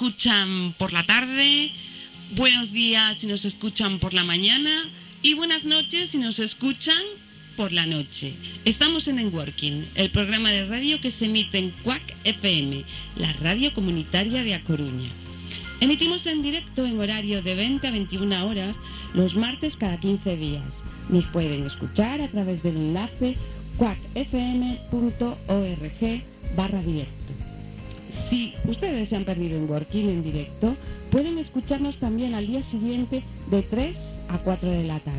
escuchan por la tarde, buenos días si nos escuchan por la mañana y buenas noches si nos escuchan por la noche. Estamos en Enworking, el programa de radio que se emite en CUAC FM, la radio comunitaria de A Coruña. Emitimos en directo en horario de 20 a 21 horas los martes cada 15 días. Nos pueden escuchar a través del enlace cuacfm.org barra directo. Si ustedes se han perdido en Working en directo, pueden escucharnos también al día siguiente de 3 a 4 de la tarde.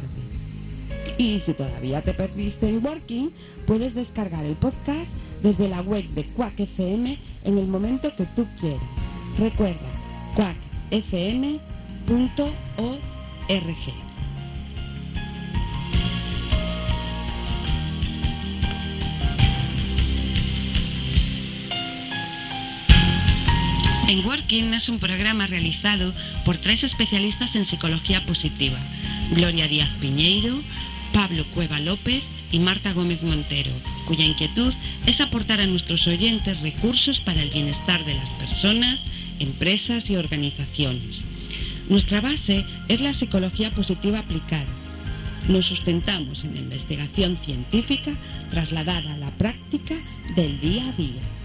Y si todavía te perdiste en Working, puedes descargar el podcast desde la web de Quack FM en el momento que tú quieras. Recuerda, quackfm.org. En Working es un programa realizado por tres especialistas en psicología positiva, Gloria Díaz Piñeiro, Pablo Cueva López y Marta Gómez Montero, cuya inquietud es aportar a nuestros oyentes recursos para el bienestar de las personas, empresas y organizaciones. Nuestra base es la psicología positiva aplicada. Nos sustentamos en la investigación científica trasladada a la práctica del día a día.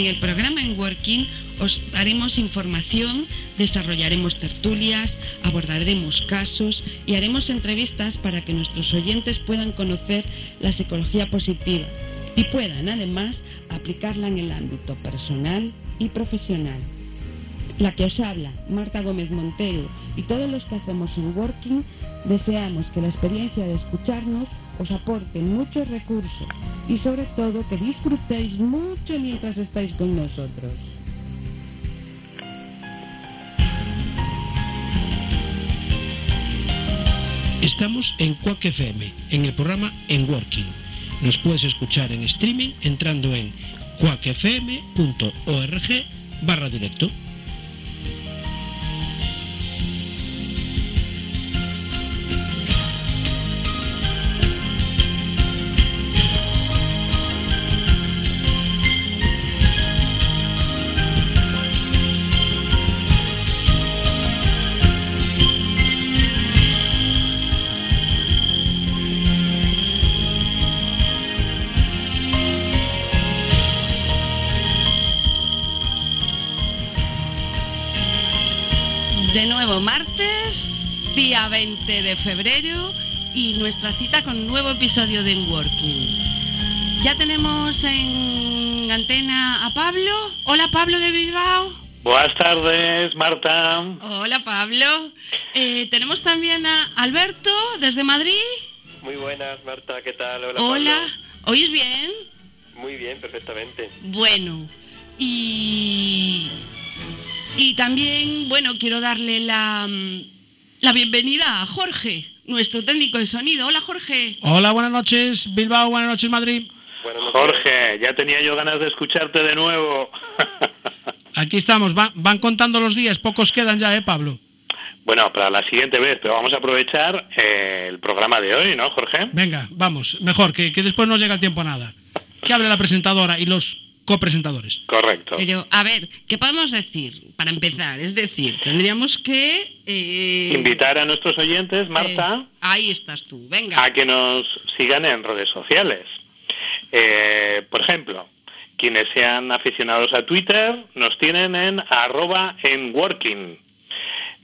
En el programa En Working os daremos información, desarrollaremos tertulias, abordaremos casos y haremos entrevistas para que nuestros oyentes puedan conocer la psicología positiva y puedan además aplicarla en el ámbito personal y profesional. La que os habla, Marta Gómez Montero, y todos los que hacemos en Working, deseamos que la experiencia de escucharnos os aporte muchos recursos y sobre todo que disfrutéis mucho mientras estáis con nosotros. Estamos en Quack FM, en el programa En Working. Nos puedes escuchar en streaming entrando en quackfm.org barra directo. Día 20 de febrero y nuestra cita con un nuevo episodio de Working. Ya tenemos en antena a Pablo. Hola Pablo de Bilbao. Buenas tardes, Marta. Hola Pablo. Eh, tenemos también a Alberto desde Madrid. Muy buenas, Marta, ¿qué tal? Hola. Hola. Pablo. ¿Oís bien? Muy bien, perfectamente. Bueno. Y y también, bueno, quiero darle la, mm, la bienvenida a Jorge, nuestro técnico de sonido. Hola Jorge. Hola, buenas noches Bilbao, buenas noches Madrid. Jorge, ya tenía yo ganas de escucharte de nuevo. Aquí estamos, va- van contando los días, pocos quedan ya, ¿eh, Pablo? bueno, para la siguiente vez, pero vamos a aprovechar eh, el programa de hoy, ¿no, Jorge? Venga, vamos, mejor, que, que después no llega el tiempo a nada. Que hable la presentadora y los copresentadores. Correcto. Pero, a ver, ¿qué podemos decir para empezar? Es decir, tendríamos que... eh, Invitar a nuestros oyentes, Marta, eh, ahí estás tú, venga. a que nos sigan en redes sociales. Eh, por ejemplo, quienes sean aficionados a Twitter nos tienen en arroba en working.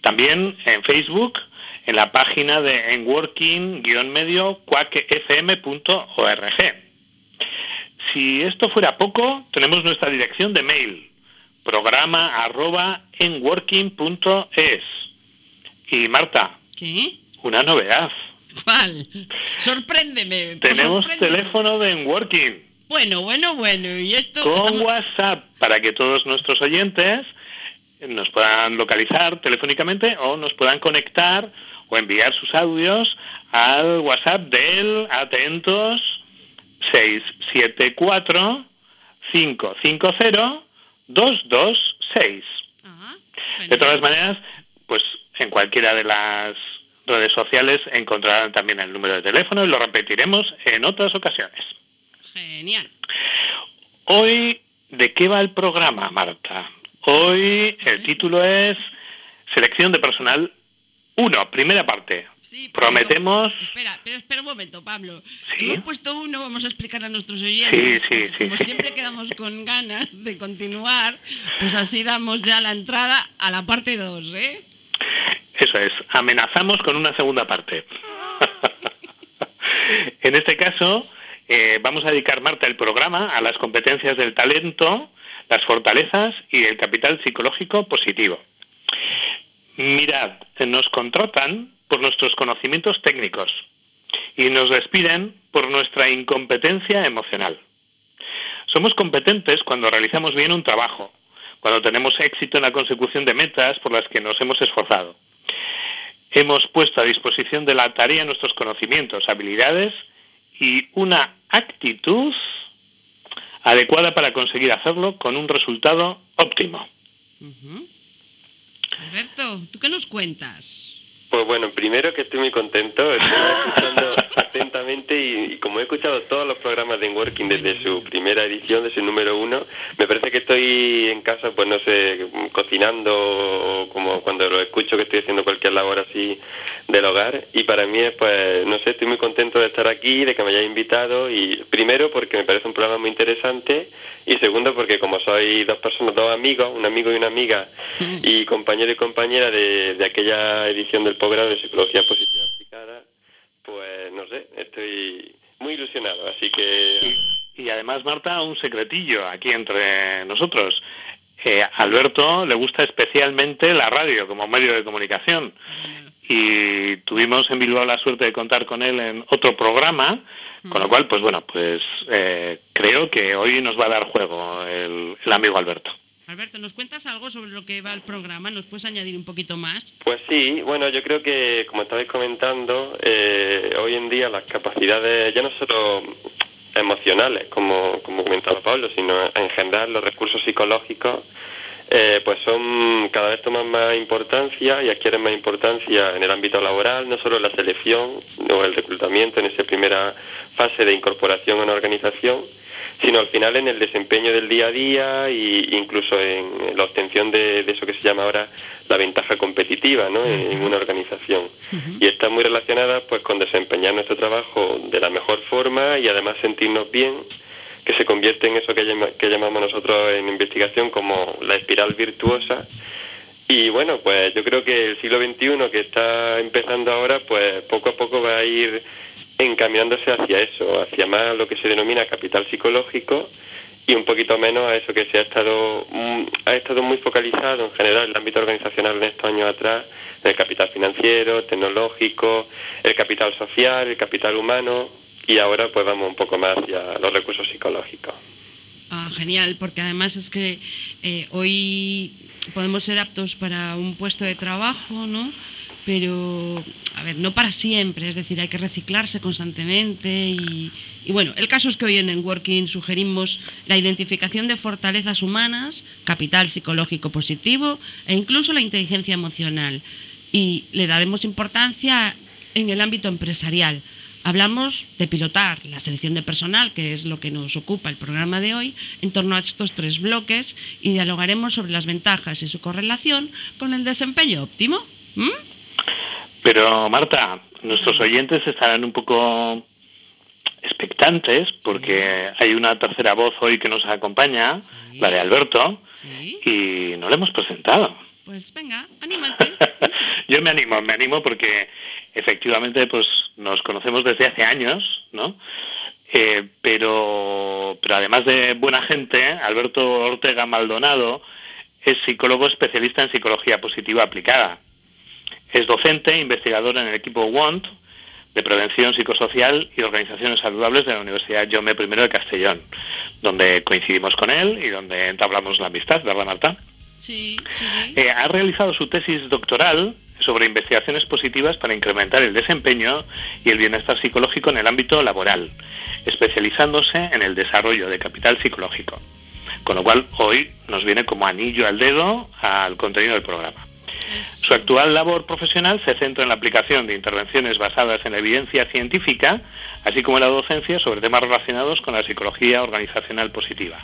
También en Facebook, en la página de enworking-medio cuacfm.org. Si esto fuera poco, tenemos nuestra dirección de mail, programa arroba enworking.es. Y Marta, ¿Qué? una novedad. ¿Cuál? Sorpréndeme. Tenemos sorpréndeme. teléfono de Enworking Bueno, bueno, bueno. Y esto... con WhatsApp para que todos nuestros oyentes nos puedan localizar telefónicamente o nos puedan conectar o enviar sus audios al WhatsApp del atentos 674 550 226. Ah, De todas maneras, pues en cualquiera de las redes sociales encontrarán también el número de teléfono y lo repetiremos en otras ocasiones. Genial. Hoy, ¿de qué va el programa, Marta? Hoy el título es Selección de personal 1, primera parte. Sí, pero Prometemos... espera, pero espera un momento, Pablo. Sí. Hemos puesto uno, vamos a explicar a nuestros oyentes. Sí, sí, sí, Como sí. siempre quedamos con ganas de continuar, pues así damos ya la entrada a la parte 2, ¿eh? Eso es, amenazamos con una segunda parte. en este caso, eh, vamos a dedicar, Marta, el programa a las competencias del talento, las fortalezas y el capital psicológico positivo. Mirad, nos contratan por nuestros conocimientos técnicos y nos despiden por nuestra incompetencia emocional. Somos competentes cuando realizamos bien un trabajo, cuando tenemos éxito en la consecución de metas por las que nos hemos esforzado. Hemos puesto a disposición de la tarea nuestros conocimientos, habilidades y una actitud adecuada para conseguir hacerlo con un resultado óptimo. Alberto, ¿tú qué nos cuentas? Pues bueno, primero que estoy muy contento, escuchando atentamente y, y como he escuchado todos los programas de Working desde su primera edición, desde su número uno, me parece que estoy en casa, pues no sé, cocinando o como cuando lo escucho que estoy haciendo cualquier labor así del hogar. Y para mí es pues, no sé, estoy muy contento de estar aquí, de que me hayáis invitado y primero porque me parece un programa muy interesante y segundo porque como sois dos personas, dos amigos, un amigo y una amiga y compañero y compañera de, de aquella edición del posgrado de Psicología Positiva pues no sé, estoy muy ilusionado, así que... Y además, Marta, un secretillo aquí entre nosotros. Eh, a Alberto le gusta especialmente la radio como medio de comunicación y tuvimos en Bilbao la suerte de contar con él en otro programa, con lo cual, pues bueno, pues eh, creo que hoy nos va a dar juego el, el amigo Alberto. Alberto, ¿nos cuentas algo sobre lo que va el programa? ¿Nos puedes añadir un poquito más? Pues sí, bueno, yo creo que, como estabais comentando, eh, hoy en día las capacidades, ya no solo emocionales, como, como comentaba Pablo, sino en general los recursos psicológicos, eh, pues son cada vez toman más importancia y adquieren más importancia en el ámbito laboral, no solo en la selección o el reclutamiento en esa primera fase de incorporación a una organización, sino al final en el desempeño del día a día e incluso en la obtención de, de eso que se llama ahora la ventaja competitiva ¿no? en, en una organización. Y está muy relacionada pues con desempeñar nuestro trabajo de la mejor forma y además sentirnos bien, que se convierte en eso que, llama- que llamamos nosotros en investigación como la espiral virtuosa. Y bueno, pues yo creo que el siglo XXI que está empezando ahora, pues poco a poco va a ir encaminándose hacia eso, hacia más lo que se denomina capital psicológico y un poquito menos a eso que se ha estado mm, ha estado muy focalizado en general en el ámbito organizacional en estos años atrás, el capital financiero, tecnológico, el capital social, el capital humano y ahora pues vamos un poco más hacia los recursos psicológicos. Ah, genial, porque además es que eh, hoy podemos ser aptos para un puesto de trabajo, ¿no? Pero, a ver, no para siempre, es decir, hay que reciclarse constantemente y, bueno, el caso es que hoy en Networking sugerimos la identificación de fortalezas humanas, capital psicológico positivo e incluso la inteligencia emocional. Y le daremos importancia en el ámbito empresarial. Hablamos de pilotar la selección de personal, que es lo que nos ocupa el programa de hoy, en torno a estos tres bloques y dialogaremos sobre las ventajas y su correlación con el desempeño óptimo. ¿Mm? Pero Marta, nuestros oyentes estarán un poco expectantes porque hay una tercera voz hoy que nos acompaña, Sí. la de Alberto, Sí. y no le hemos presentado. Pues venga, anímate. Yo me animo, me animo porque efectivamente pues nos conocemos desde hace años, ¿no? Eh, pero, pero además de buena gente, Alberto Ortega Maldonado es psicólogo especialista en psicología positiva aplicada. Es docente e investigador en el equipo WANT de Prevención Psicosocial y Organizaciones Saludables de la Universidad Jaume I de Castellón, donde coincidimos con él y donde entablamos la amistad, ¿verdad, Marta? Sí, sí, sí. Eh, ha realizado su tesis doctoral sobre investigaciones positivas para incrementar el desempeño y el bienestar psicológico en el ámbito laboral, especializándose en el desarrollo de capital psicológico. Con lo cual, hoy nos viene como anillo al dedo al contenido del programa. Su actual labor profesional se centra en la aplicación de intervenciones basadas en evidencia científica, así como en la docencia sobre temas relacionados con la psicología organizacional positiva.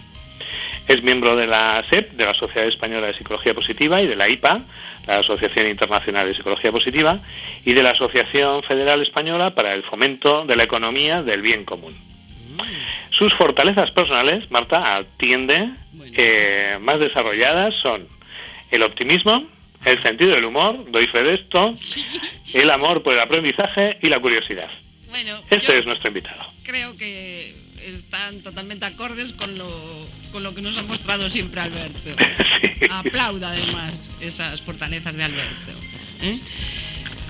Es miembro de la SEP, de la Sociedad Española de Psicología Positiva, y de la IPA, la Asociación Internacional de Psicología Positiva, y de la Asociación Federal Española para el Fomento de la Economía del Bien Común. Sus fortalezas personales, Marta, atiende, eh, más desarrolladas son el optimismo, el sentido del humor, doy fe de esto, el amor por el aprendizaje y la curiosidad. Bueno, este es nuestro invitado. Creo que están totalmente acordes con lo, con lo que nos ha mostrado siempre Alberto. Aplauda además esas fortalezas de Alberto. ¿eh?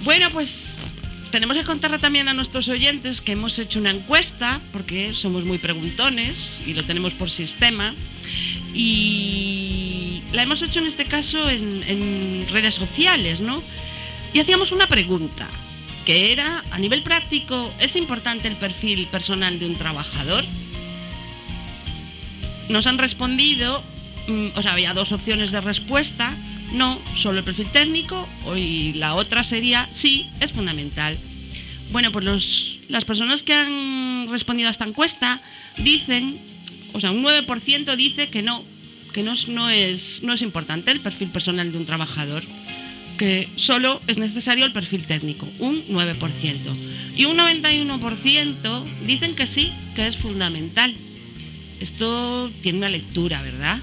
Bueno, pues tenemos que contarle también a nuestros oyentes que hemos hecho una encuesta, porque somos muy preguntones y lo tenemos por sistema. Y la hemos hecho en este caso en, redes sociales, ¿no? Y hacíamos una pregunta, que era, a nivel práctico, ¿es importante el perfil personal de un trabajador? Nos han respondido, mm, o sea, había dos opciones de respuesta, no, solo el perfil técnico, y la otra sería, sí, es fundamental. Bueno, pues las personas que han respondido a esta encuesta dicen, o sea, un 9% dice que no, que no, no, es, no es importante el perfil personal de un trabajador, que solo es necesario el perfil técnico, un 9%. Y un 91% dicen que sí, que es fundamental. Esto tiene una lectura, ¿verdad?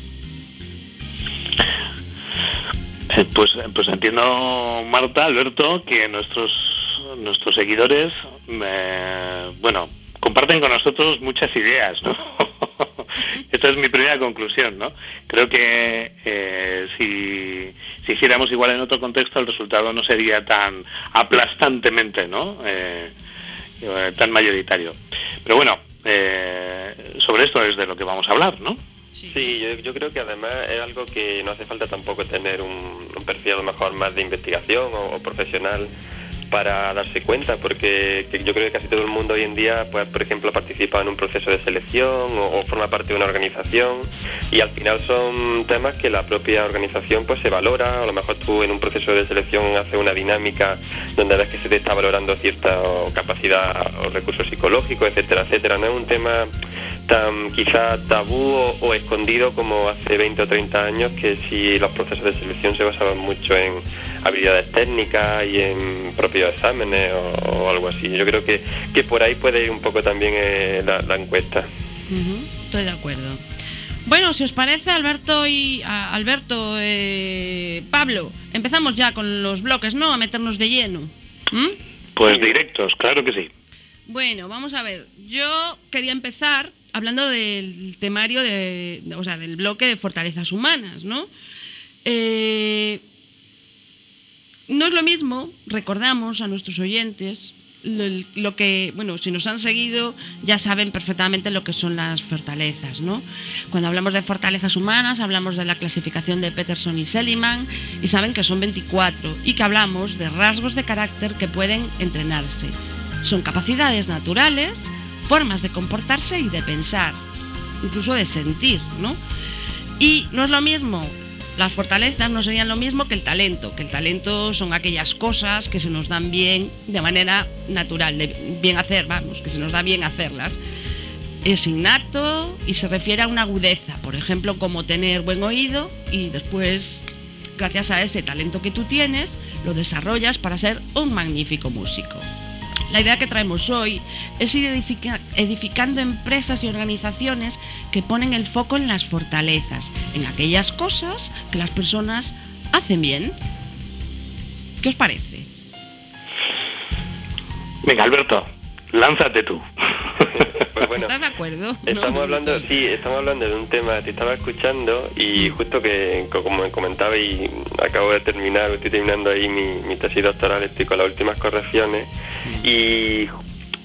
Eh, pues, pues entiendo, Marta, Alberto, que nuestros nuestros seguidores, bueno, comparten con nosotros muchas ideas, ¿no? Esta es mi primera conclusión, ¿no? Creo que eh, si, si, hiciéramos igual en otro contexto, el resultado no sería tan aplastantemente, ¿no? Eh, eh, tan mayoritario. Pero bueno, sobre esto es de lo que vamos a hablar, ¿no? Sí, yo, creo que además es algo que no hace falta tampoco tener un, perfil a lo mejor más de investigación o profesional para darse cuenta, porque yo creo que casi todo el mundo hoy en día, pues, por ejemplo, participa en un proceso de selección o, forma parte de una organización y al final son temas que la propia organización pues se valora, a lo mejor tú en un proceso de selección haces una dinámica donde ves que se te está valorando cierta capacidad o recursos psicológicos, etcétera, etcétera. No es un tema tan quizá tabú o, escondido como hace 20 o 30 años que si los procesos de selección se basaban mucho en habilidades técnicas y en propios exámenes o, algo así. Yo creo que, que, por ahí puede ir un poco también eh, la, encuesta. Estoy de acuerdo. Bueno, si os parece, Alberto y Alberto, eh, Pablo, empezamos ya con los bloques, ¿no? A meternos de lleno. Pues directos, claro que sí. Bueno, vamos a ver. Yo quería empezar hablando del temario de, o sea, del bloque de fortalezas humanas, ¿no? Eh, no es lo mismo, recordamos a nuestros oyentes, lo, que, bueno, si nos han seguido ya saben perfectamente lo que son las fortalezas, ¿no? Cuando hablamos de fortalezas humanas, hablamos de la clasificación de Peterson y Seligman y saben que son 24 y que hablamos de rasgos de carácter que pueden entrenarse. Son capacidades naturales, formas de comportarse y de pensar, incluso de sentir, ¿no? Y no es lo mismo las fortalezas no serían lo mismo que el talento, que el talento son aquellas cosas que se nos dan bien de manera natural, de bien hacer, vamos, que se nos da bien hacerlas. Es innato y se refiere a una agudeza, por ejemplo, como tener buen oído y después, gracias a ese talento que tú tienes, lo desarrollas para ser un magnífico músico. La idea que traemos hoy es ir edificando empresas y organizaciones que ponen el foco en las fortalezas, en aquellas cosas que las personas hacen bien. ¿Qué os parece? Venga, Alberto, lánzate tú. Pues ¿Estás de acuerdo? Estamos hablando, sí, estamos hablando de un tema, te estaba escuchando y mm. justo que, como me comentaba y acabo de terminar, estoy terminando ahí mi, tesis doctoral, estoy con las últimas correcciones mm. y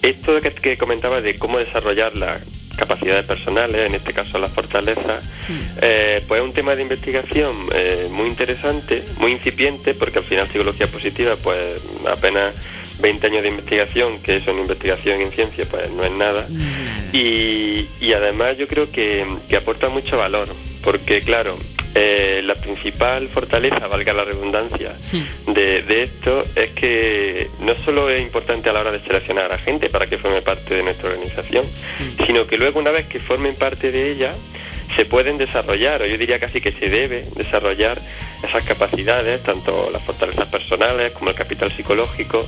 esto que, que comentaba de cómo desarrollar las capacidades personales, en este caso las fortalezas, mm. eh, pues es un tema de investigación eh, muy interesante, muy incipiente, porque al final psicología positiva pues apenas 20 años de investigación, que eso en investigación en ciencia pues no es nada. Y, además yo creo que, aporta mucho valor, porque claro, eh, la principal fortaleza, valga la redundancia, de, esto es que no solo es importante a la hora de seleccionar a gente para que forme parte de nuestra organización, sino que luego una vez que formen parte de ella, se pueden desarrollar, o yo diría casi que se debe desarrollar esas capacidades, tanto las fortalezas personales como el capital psicológico,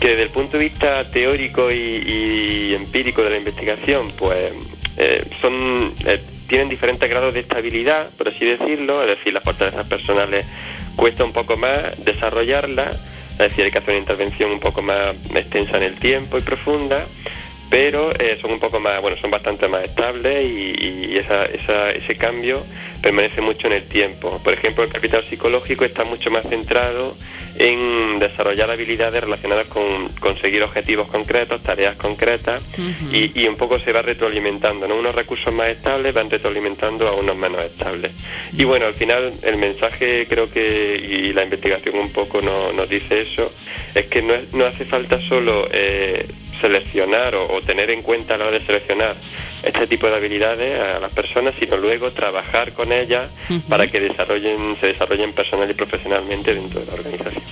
que desde el punto de vista teórico y, empírico de la investigación, pues eh, son eh, tienen diferentes grados de estabilidad, por así decirlo, es decir, las fortalezas personales cuesta un poco más desarrollarlas, es decir, hay que hacer una intervención un poco más extensa en el tiempo y profunda, pero eh, son un poco más, bueno, son bastante más estables y, ese cambio permanece mucho en el tiempo. Por ejemplo, el capital psicológico está mucho más centrado en desarrollar habilidades relacionadas con conseguir objetivos concretos, tareas concretas y, un poco se va retroalimentando, ¿no? Unos recursos más estables van retroalimentando a unos menos estables. Y bueno, al final el mensaje creo que, y la investigación un poco nos dice eso, es que no, no hace falta solo eh, seleccionar o, tener en cuenta a la hora de seleccionar este tipo de habilidades a las personas, sino luego trabajar con ellas para que desarrollen, se desarrollen personal y profesionalmente dentro de la organización.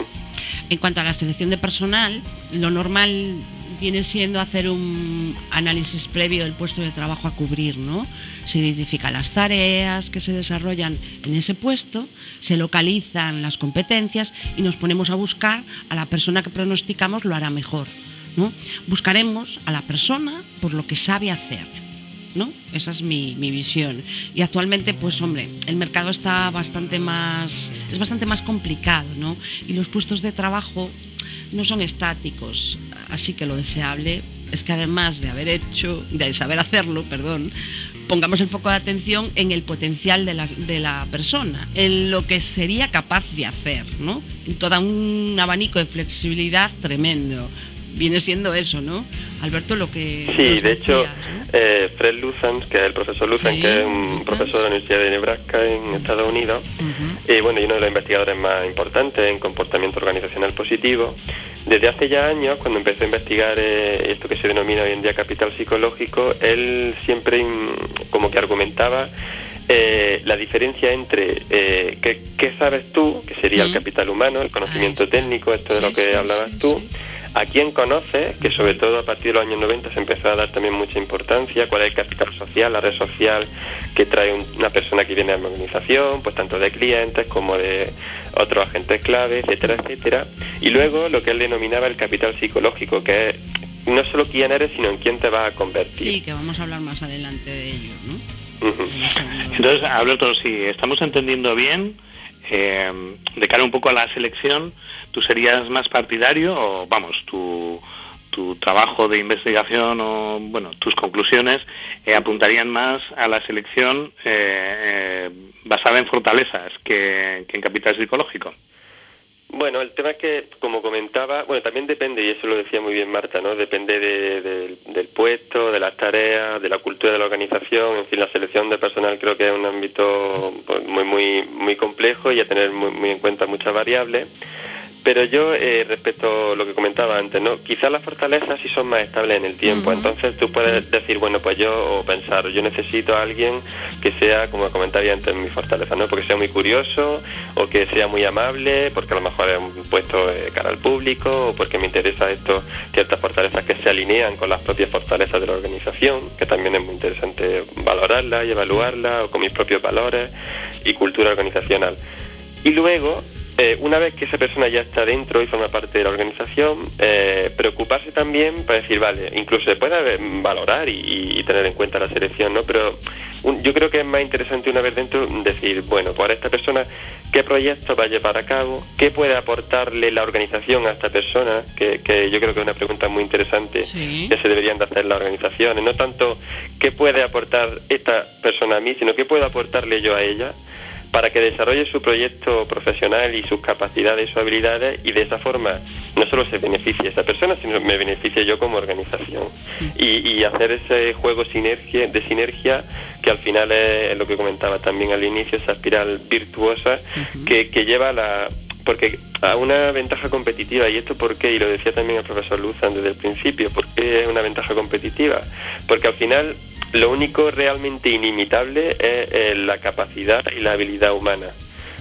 En cuanto a la selección de personal, lo normal viene siendo hacer un análisis previo del puesto de trabajo a cubrir, ¿no? Se identifican las tareas que se desarrollan en ese puesto, se localizan las competencias y nos ponemos a buscar a la persona que pronosticamos lo hará mejor. Buscaremos a la persona por lo que sabe hacer. ¿No? Esa es mi, visión. Y actualmente, pues hombre, el mercado está bastante más, es bastante más complicado, ¿no? Y los puestos de trabajo no son estáticos, así que lo deseable es que además de haber hecho, de saber hacerlo, perdón, pongamos el foco de atención en el potencial de la, de la persona, en lo que sería capaz de hacer, ¿no? En todo un abanico de flexibilidad tremendo viene siendo eso, ¿no? Alberto, lo que... Sí, de hecho, eh, Fred Luzan, que es el profesor Luzan, que es un profesor de la Universidad de Nebraska en Estados Unidos, y bueno, y uno de los investigadores más importantes en comportamiento organizacional positivo, desde hace ya años, cuando empezó a investigar eh, esto que se denomina hoy en día capital psicológico, él siempre como que argumentaba eh, la diferencia entre eh, qué, sabes tú, que sería el capital humano, el conocimiento técnico, esto de lo que hablabas tú, a quién conoce, que sobre todo a partir de los años 90 se empezó a dar también mucha importancia, cuál es el capital social, la red social que trae una persona que viene a la organización, pues tanto de clientes como de otros agentes clave, etcétera, etcétera. Y luego lo que él denominaba el capital psicológico, que es no solo quién eres, sino en quién te vas a convertir. Sí, que vamos a hablar más adelante de ello, ¿no? Entonces, Alberto, si estamos entendiendo bien, eh, de cara un poco a la selección, ¿tú serías más partidario o, vamos, tu, tu trabajo de investigación o, bueno, tus conclusiones eh, apuntarían más a la selección eh, basada en fortalezas que en capital psicológico? Bueno, el tema es que, como comentaba, bueno, también depende, y eso lo decía muy bien Marta, ¿no? Depende del puesto, de las tareas, de la cultura de la organización, en fin, la selección de personal creo que es un ámbito pues, muy, muy, muy complejo y a tener muy en cuenta muchas variables. Pero yo, eh, respecto a lo que comentaba antes, ¿no? quizás las fortalezas sí son más estables en el tiempo. Entonces tú puedes decir, bueno, pues yo, o pensar, yo necesito a alguien que sea, como comentaba antes, mi fortaleza, ¿no? Porque sea muy curioso, o que sea muy amable, porque a lo mejor es un puesto de cara al público, o porque me interesa esto, ciertas fortalezas que se alinean con las propias fortalezas de la organización, que también es muy interesante valorarla y evaluarla, o con mis propios valores y cultura organizacional. Y luego, eh, una vez que esa persona ya está dentro y forma parte de la organización, eh, preocuparse también para decir, vale, incluso se puede valorar y, tener en cuenta la selección, ¿no? Pero yo creo que es más interesante una vez dentro decir, bueno, para esta persona, ¿qué proyecto va a llevar a cabo? ¿Qué puede aportarle la organización a esta persona? Que, yo creo que es una pregunta muy interesante que se deberían de hacer las organizaciones. No tanto qué puede aportar esta persona a mí, sino qué puedo aportarle yo a ella para que desarrolle su proyecto profesional y sus capacidades y sus habilidades y de esa forma no solo se beneficie esa persona, sino me beneficie yo como organización. Y, hacer ese juego sinergia, de sinergia que al final es, lo que comentaba también al inicio, esa espiral virtuosa que, lleva a la... Porque a una ventaja competitiva, y esto por qué, y lo decía también el profesor Luzan desde el principio, ¿por qué es una ventaja competitiva? Porque al final lo único realmente inimitable es la capacidad y la habilidad humana.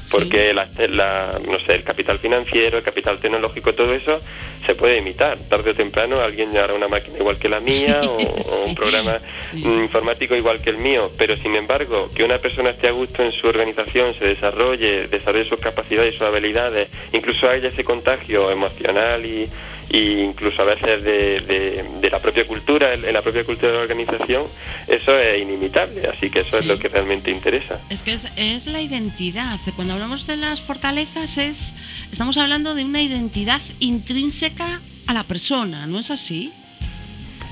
Porque la, no sé, el capital financiero, el capital tecnológico, todo eso se puede imitar. Tarde o temprano alguien hará una máquina igual que la mía o, un programa informático igual que el mío, pero sin embargo, que una persona esté a gusto en su organización, se desarrolle, desarrolle sus capacidades y sus habilidades, incluso haya ese contagio emocional y, e incluso a veces de, la propia cultura, en la propia cultura de la organización, eso es inimitable, así que eso es lo que realmente interesa. Es que es, la identidad, cuando hablamos de las fortalezas es, estamos hablando de una identidad intrínseca a la persona, ¿no es así?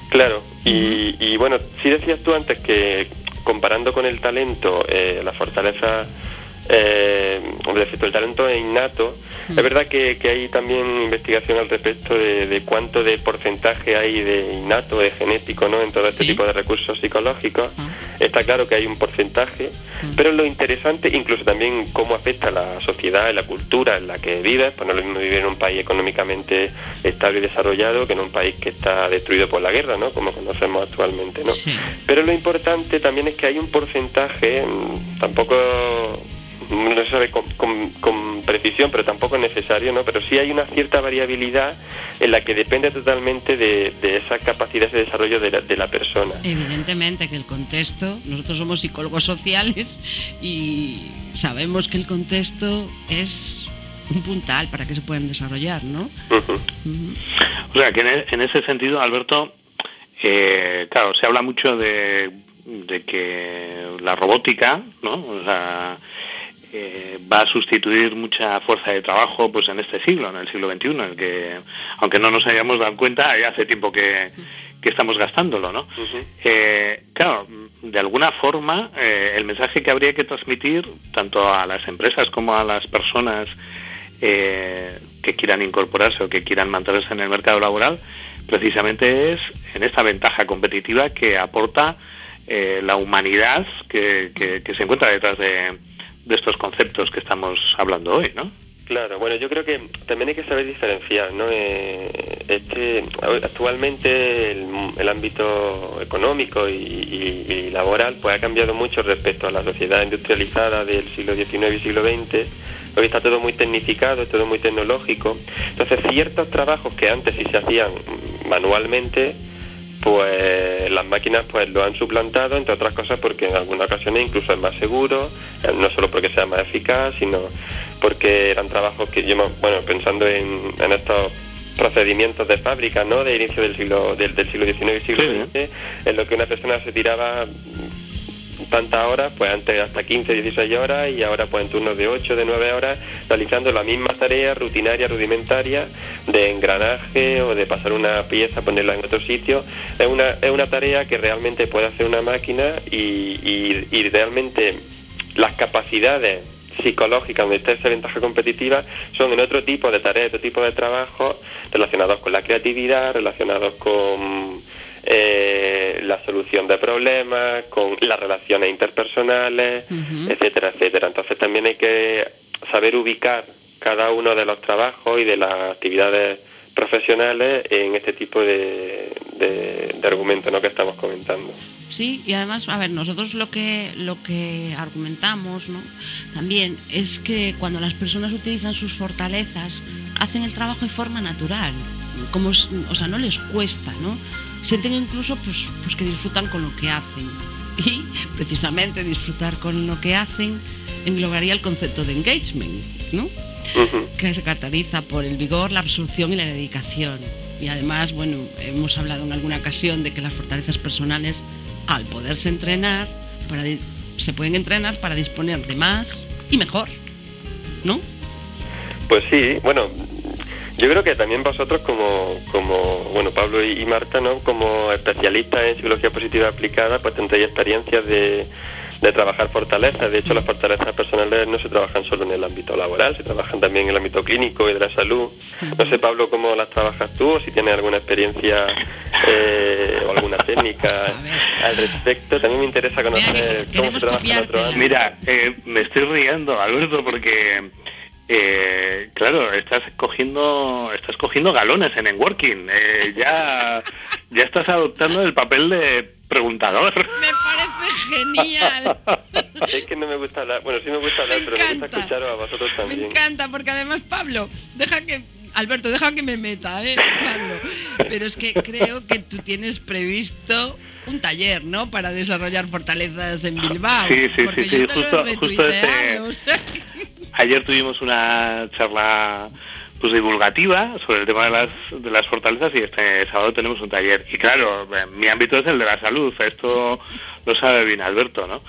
Claro, y, bueno, si decías tú antes que comparando con el talento, eh, la fortaleza eh, el talento es innato. Es verdad que, hay también investigación al respecto de, cuánto de porcentaje hay de innato, de genético, ¿no? En todo este tipo de recursos psicológicos. Está claro que hay un porcentaje, pero lo interesante, incluso también cómo afecta a la sociedad, a la cultura en la que vives, pues no es lo mismo vivir en un país económicamente estable y desarrollado que en un país que está destruido por la guerra, ¿no? Como conocemos actualmente, ¿no? Pero lo importante también es que hay un porcentaje, mm, tampoco no se sabe con, precisión, pero tampoco es necesario, ¿no? Pero sí hay una cierta variabilidad en la que depende totalmente de, esa capacidad de desarrollo de la, persona. Evidentemente que el contexto, nosotros somos psicólogos sociales y sabemos que el contexto es un puntal para que se puedan desarrollar, ¿no? O sea, que en, e, ese sentido, Alberto, eh, claro, se habla mucho de, de que la robótica, ¿no? O sea, eh, va a sustituir mucha fuerza de trabajo pues en este siglo, en el siglo XXI, en el que, aunque no nos hayamos dado cuenta, ya hace tiempo que, estamos gastándolo, ¿no? Eh, claro, de alguna forma, eh, el mensaje que habría que transmitir tanto a las empresas como a las personas que quieran incorporarse o que quieran mantenerse en el mercado laboral, precisamente es en esta ventaja competitiva que aporta la humanidad que, que se encuentra detrás de, de estos conceptos que estamos hablando hoy, ¿no? Claro, bueno, yo creo que también hay que saber diferenciar, ¿no? Eh, este, actualmente el, ámbito económico y, laboral pues ha cambiado mucho respecto a la sociedad industrializada del siglo XIX y siglo XX. Hoy está todo muy tecnificado, todo muy tecnológico. Entonces, ciertos trabajos que antes sí se hacían manualmente, pues las máquinas pues lo han suplantado, entre otras cosas porque en algunas ocasiones incluso es más seguro, eh, no solo porque sea más eficaz, sino porque eran trabajos que yo, bueno, pensando en, estos procedimientos de fábrica, ¿no? De inicio del siglo del, siglo XIX y siglo XX, en lo que una persona se tiraba tantas horas, pues antes hasta 15, 16 horas y ahora pues en turnos de 8, de 9 horas, realizando la misma tarea rutinaria, rudimentaria de engranaje o de pasar una pieza, ponerla en otro sitio. Es una, es una tarea que realmente puede hacer una máquina y, y, realmente las capacidades psicológicas donde está esa ventaja competitiva son en otro tipo de tareas, otro tipo de trabajos relacionados con la creatividad, relacionados con eh, la solución de problemas, con las relaciones interpersonales, etcétera, etcétera. Entonces también hay que saber ubicar cada uno de los trabajos y de las actividades profesionales en este tipo de, de, argumentos ¿no? que estamos comentando. Sí, y además, a ver, nosotros lo que lo que argumentamos, ¿no? También es que cuando las personas utilizan sus fortalezas, hacen el trabajo de forma natural, como, o sea, no les cuesta, ¿no? Sienten incluso pues, pues que disfrutan con lo que hacen. Y precisamente disfrutar con lo que hacen englobaría el concepto de engagement, ¿no? que se caracteriza por el vigor, la absorción y la dedicación. Y además, bueno, hemos hablado en alguna ocasión de que las fortalezas personales, al poderse entrenar, para, se pueden entrenar para disponer de más y mejor, ¿no? Pues sí, bueno, yo creo que también vosotros como, como bueno, Pablo y, Marta, ¿no? Como especialistas en psicología positiva aplicada, pues tendréis experiencias de, de trabajar fortalezas. De hecho, las fortalezas personales no se trabajan solo en el ámbito laboral, se trabajan también en el ámbito clínico y de la salud. No sé, Pablo, cómo las trabajas tú o si tienes alguna experiencia eh, o alguna técnica al respecto. También me interesa conocer cómo se trabaja en otro ámbito. Mira, eh, me estoy riendo, Alberto, porque eh, claro, estás cogiendo, estás cogiendo galones en networking. Eh, ya, ya estás adoptando el papel de preguntador. Me parece genial. Es que no me gusta hablar, bueno, sí me gusta hablar, Me pero me gusta encanta. escucharos a vosotros Me también. encanta, porque además, Pablo, deja que. Alberto, deja que me meta, ¿eh? Pablo. Pero es que creo que tú tienes previsto un taller, ¿no? Para desarrollar fortalezas en Bilbao. Sí, sí, porque sí, yo sí, te lo he justo- justo retuiteado, ese- o sea que- Ayer tuvimos una charla pues divulgativa sobre el tema de las, de las fortalezas y este sábado tenemos un taller. Y claro, mi ámbito es el de la salud, esto lo sabe bien Alberto, ¿no?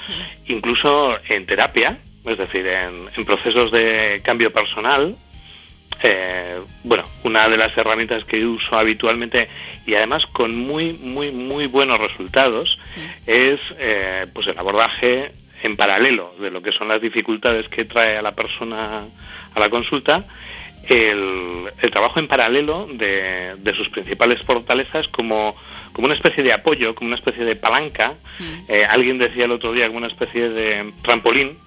Incluso en terapia, es decir, en, en procesos de cambio personal, eh, bueno, una de las herramientas que uso habitualmente y además con muy, muy, muy buenos resultados es eh, pues el abordaje en paralelo de lo que son las dificultades que trae a la persona a la consulta, el, el trabajo en paralelo de, de sus principales fortalezas como, como una especie de apoyo, como una especie de palanca. Eh, alguien decía el otro día como una especie de trampolín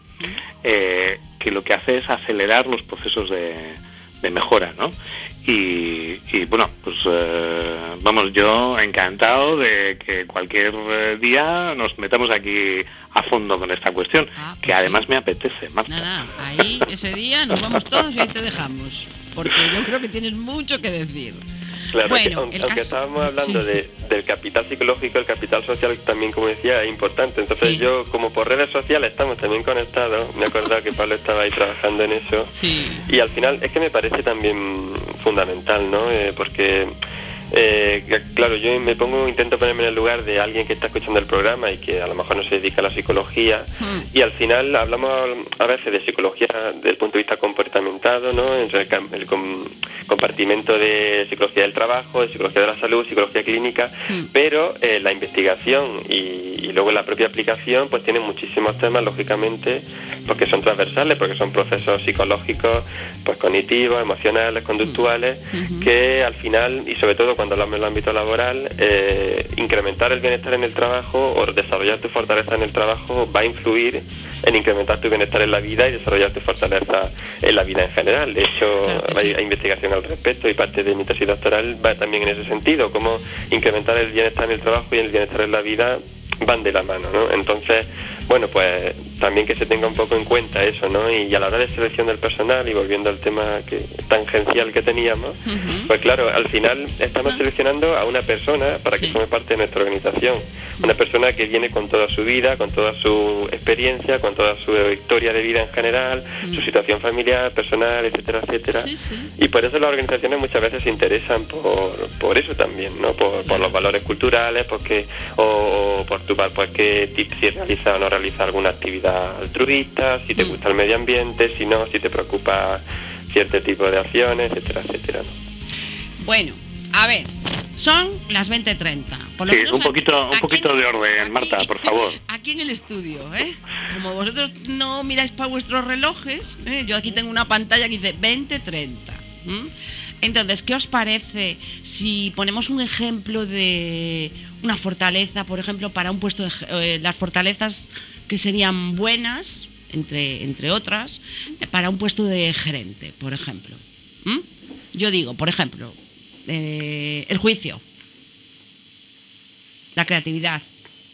eh, que lo que hace es acelerar los procesos de, de mejora, ¿no? Y, y, bueno, pues eh, vamos, yo encantado de que cualquier eh, día nos metamos aquí a fondo con esta cuestión, Ah, pues que además me apetece, Marta. Nada, ahí ese día nos vamos todos y ahí te dejamos. Porque yo creo que tienes mucho que decir. Claro, Bueno, que aunque, el aunque caso- estábamos hablando sí. de, del capital psicológico, el capital social también, como decía, es importante. Entonces Sí. yo, como por redes sociales estamos también conectados, me he acordado que Pablo estaba ahí trabajando en eso. Sí. Y al final es que me parece también fundamental, ¿no? Eh, porque, eh, claro, yo me pongo, intento ponerme en el lugar de alguien que está escuchando el programa y que a lo mejor no se dedica a la psicología. Hmm. Y al final hablamos a veces de psicología desde el punto de vista comportamentado, ¿no? Entre el, el com- compartimento de psicología del trabajo, de psicología de la salud, psicología clínica, Hmm. pero eh, la investigación y, y luego la propia aplicación pues tiene muchísimos temas, lógicamente, porque son transversales, porque son procesos psicológicos, pues cognitivos, emocionales, conductuales, Ujú. que al final, y sobre todo cuando hablamos en el ámbito laboral, eh, incrementar el bienestar en el trabajo o desarrollar tu fortaleza en el trabajo va a influir en incrementar tu bienestar en la vida y desarrollar tu fortaleza en la vida en general. De hecho, Claro hay, hay investigación al respecto y parte de mi tesis doctoral va también en ese sentido, cómo incrementar el bienestar en el trabajo y el bienestar en la vida van de la mano, ¿no? Entonces, bueno, pues también que se tenga un poco en cuenta eso, ¿no? Y a la hora de selección del personal, y volviendo al tema que tangencial que teníamos, pues claro, al final estamos seleccionando a una persona para que Sí. forme parte de nuestra organización. Una persona que viene con toda su vida, con toda su experiencia, con toda su historia de vida en general, Mm. su situación familiar, personal, etcétera, etcétera. Sí, sí. Y por eso las organizaciones muchas veces se interesan por, por eso también, ¿no? Por, por los valores culturales, porque, o, o por tu pues que ti- si realiza o no realiza alguna actividad altruista, si te Mm. gusta el medio ambiente, si no, si te preocupa cierto tipo de acciones, etcétera, etcétera. ¿no? Bueno, a ver, son las 20.30. Por lo Sí, menos un aquí- poquito, un poquito de orden, aquí- Marta, por favor. Aquí en el estudio, ¿eh? Como vosotros no miráis para vuestros relojes, ¿eh? yo aquí tengo una pantalla que dice 20.30. ¿m? Entonces, ¿qué os parece si ponemos un ejemplo de una fortaleza, por ejemplo, para un puesto de... eh, las fortalezas que serían buenas, entre, entre otras, eh, para un puesto de gerente, por ejemplo? ¿m? Yo digo, por ejemplo, eh, el juicio, la creatividad,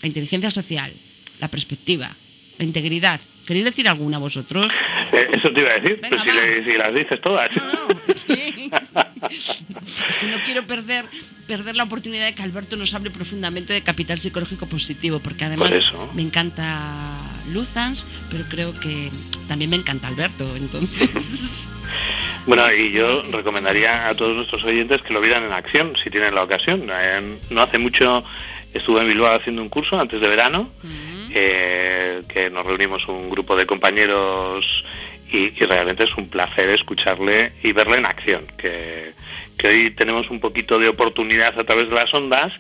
la inteligencia social, la perspectiva, la integridad. ¿Queréis decir alguna vosotros? Eh, Eso te iba a decir, Venga, pues si, le- si las dices todas. No, no. es que no quiero perder, perder la oportunidad de que Alberto nos hable profundamente de capital psicológico positivo, porque además Por eso. me encanta Luzans, pero creo que también me encanta Alberto, entonces... Bueno, y yo recomendaría a todos nuestros oyentes que lo vieran en acción, si tienen la ocasión. Eh, no hace mucho estuve en Bilbao haciendo un curso antes de verano, eh, que nos reunimos un grupo de compañeros y, y realmente es un placer escucharle y verle en acción, que, que hoy tenemos un poquito de oportunidad a través de las ondas,